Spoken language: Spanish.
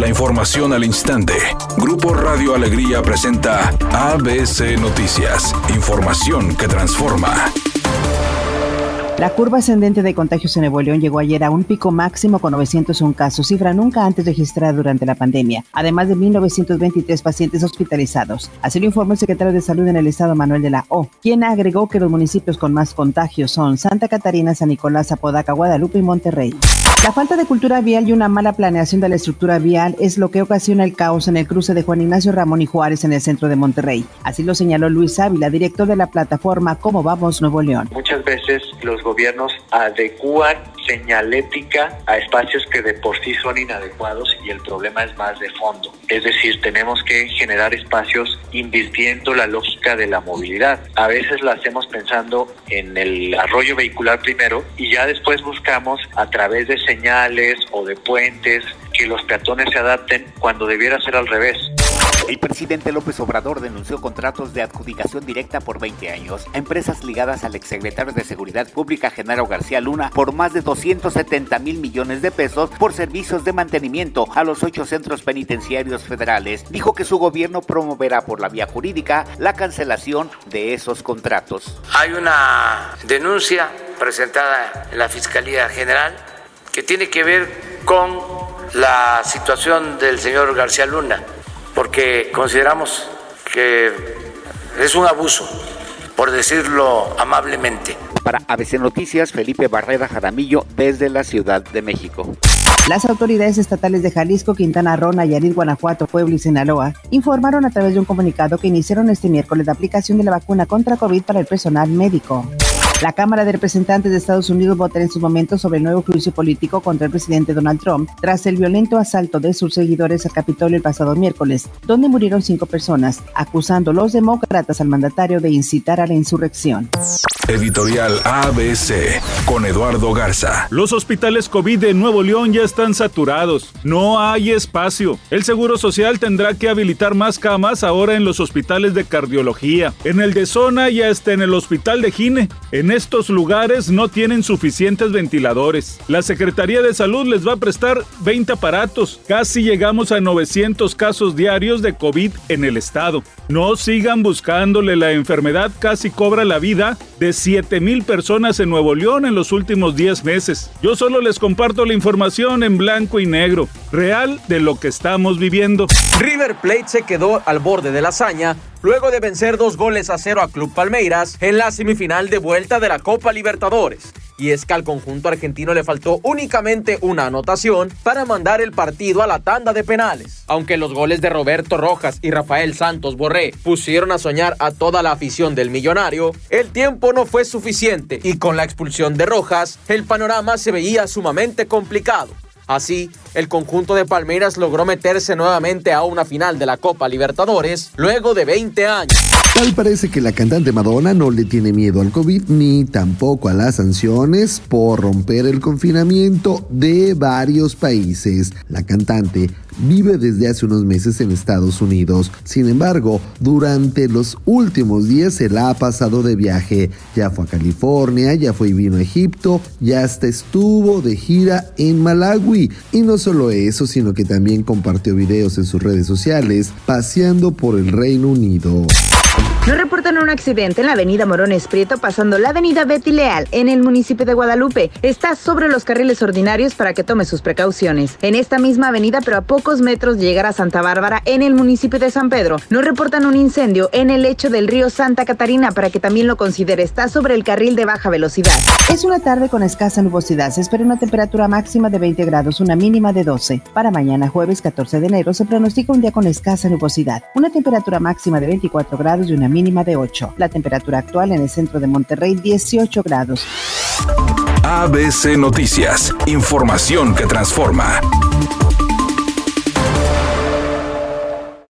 La información al instante. Grupo Radio Alegría presenta ABC Noticias. Información que transforma. La curva ascendente de contagios en Nuevo León llegó ayer a un pico máximo con 901 casos, cifra nunca antes registrada durante la pandemia, además de 1.923 pacientes hospitalizados. Así lo informó el secretario de Salud en el estado, Manuel de la O, quien agregó que los municipios con más contagios son Santa Catarina, San Nicolás, Apodaca, Guadalupe y Monterrey. La falta de cultura vial y una mala planeación de la estructura vial es lo que ocasiona el caos en el cruce de Juan Ignacio Ramón y Juárez en el centro de Monterrey. Así lo señaló Luis Ávila, director de la plataforma Cómo Vamos Nuevo León. Muchas veces los gobiernos adecúan señalética a espacios que de por sí son inadecuados y el problema es más de fondo. Es decir, tenemos que generar espacios invirtiendo la lógica de la movilidad. A veces la hacemos pensando en el arroyo vehicular primero y ya después buscamos a través de señales o de puentes que los peatones se adapten cuando debiera ser al revés. El presidente López Obrador denunció contratos de adjudicación directa por 20 años a empresas ligadas al exsecretario de Seguridad Pública, Genaro García Luna, por más de 270 mil millones de pesos por servicios de mantenimiento a los ocho centros penitenciarios federales. Dijo que su gobierno promoverá por la vía jurídica la cancelación de esos contratos. Hay una denuncia presentada en la Fiscalía General que tiene que ver con la situación del señor García Luna porque consideramos que es un abuso, por decirlo amablemente. Para ABC Noticias, Felipe Barrera Jaramillo, desde la Ciudad de México. Las autoridades estatales de Jalisco, Quintana Roo, Nayarit, Guanajuato, Puebla y Sinaloa informaron a través de un comunicado que iniciaron este miércoles la aplicación de la vacuna contra COVID para el personal médico. La Cámara de Representantes de Estados Unidos votará en su momento sobre el nuevo juicio político contra el presidente Donald Trump tras el violento asalto de sus seguidores al Capitolio el pasado miércoles, donde murieron cinco personas, acusando a los demócratas al mandatario de incitar a la insurrección. Editorial ABC con Eduardo Garza. Los hospitales COVID de Nuevo León ya están saturados. No hay espacio. El Seguro Social tendrá que habilitar más camas ahora en los hospitales de cardiología, en el de zona y hasta en el hospital de Gine. En estos lugares no tienen suficientes ventiladores. La Secretaría de Salud les va a prestar 20 aparatos. Casi llegamos a 900 casos diarios de COVID en el estado. No sigan buscándole la enfermedad casi cobra la vida de 7 mil personas en Nuevo León en los últimos 10 meses. Yo solo les comparto la información en blanco y negro, real de lo que estamos viviendo. River Plate se quedó al borde de la hazaña luego de vencer dos goles a cero a Club Palmeiras en la semifinal de vuelta de la Copa Libertadores. Y es que al conjunto argentino le faltó únicamente una anotación para mandar el partido a la tanda de penales. Aunque los goles de Roberto Rojas y Rafael Santos Borré pusieron a soñar a toda la afición del millonario, el tiempo no fue suficiente y con la expulsión de Rojas, el panorama se veía sumamente complicado. Así, el conjunto de Palmeiras logró meterse nuevamente a una final de la Copa Libertadores luego de 20 años. Tal parece que la cantante Madonna no le tiene miedo al COVID ni tampoco a las sanciones por romper el confinamiento de varios países. La cantante vive desde hace unos meses en Estados Unidos. Sin embargo, durante los últimos días se la ha pasado de viaje. Ya fue a California, ya fue y vino a Egipto, ya hasta estuvo de gira en Malawi. Y no solo eso, sino que también compartió videos en sus redes sociales paseando por el Reino Unido. Nos reportan un accidente en la avenida Morones Prieto pasando la avenida Betty Leal en el municipio de Guadalupe. Está sobre los carriles ordinarios para que tome sus precauciones. En esta misma avenida, pero a pocos metros de llegar a Santa Bárbara en el municipio de San Pedro, nos reportan un incendio en el lecho del río Santa Catarina para que también lo considere. Está sobre el carril de baja velocidad. Es una tarde con escasa nubosidad. Se espera una temperatura máxima de 20 grados, una mínima de 12. Para mañana, jueves 14 de enero, se pronostica un día con escasa nubosidad. Una temperatura máxima de 24 grados y una mínima de 8. La temperatura actual en el centro de Monterrey 18 grados. ABC Noticias, información que transforma.